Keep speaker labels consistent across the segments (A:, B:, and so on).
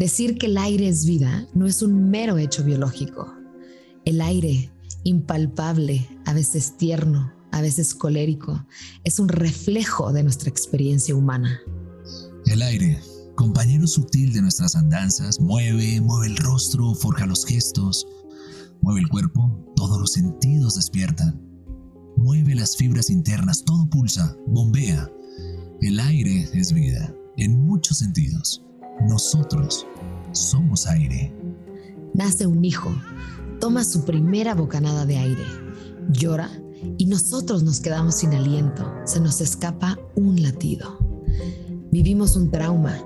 A: Decir que el aire es vida no es un mero hecho biológico. El aire, impalpable, a veces tierno, a veces colérico, es un reflejo de nuestra experiencia humana.
B: El aire, compañero sutil de nuestras andanzas, mueve, mueve el rostro, forja los gestos, mueve el cuerpo, todos los sentidos despiertan. Mueve las fibras internas, todo pulsa, bombea. El aire es vida, en muchos sentidos. Nosotros somos aire.
A: Nace un hijo, toma su primera bocanada de aire, llora y nosotros nos quedamos sin aliento, se nos escapa un latido. Vivimos un trauma,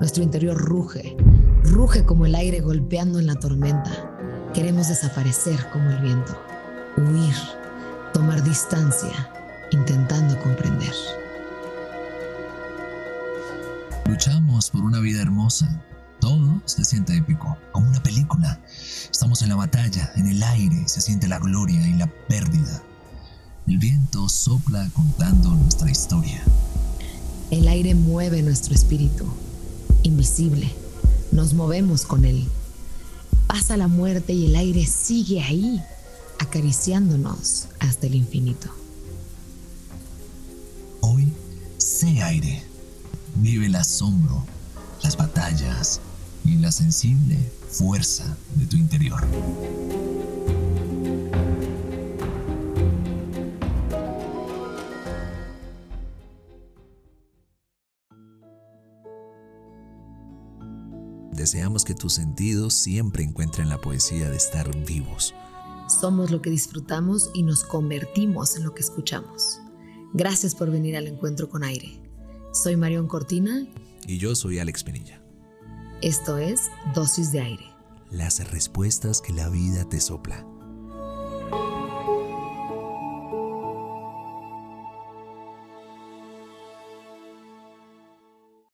A: nuestro interior ruge, ruge como el aire golpeando en la tormenta. Queremos desaparecer como el viento, huir, tomar distancia, intentando comprender.
B: Luchamos por una vida hermosa. Todo se siente épico, como una película. Estamos en la batalla, en el aire, se siente la gloria y la pérdida. El viento sopla contando nuestra historia.
A: El aire mueve nuestro espíritu, invisible. Nos movemos con él. Pasa la muerte y el aire sigue ahí, acariciándonos hasta el infinito.
B: Hoy, sé aire vive el asombro, las batallas y la sensible fuerza de tu interior. Deseamos que tus sentidos siempre encuentren la poesía de estar vivos.
A: Somos lo que disfrutamos y nos convertimos en lo que escuchamos. Gracias por venir al encuentro con aire. Soy Marión Cortina.
B: Y yo soy Alex Penilla.
A: Esto es Dosis de Aire.
B: Las respuestas que la vida te sopla.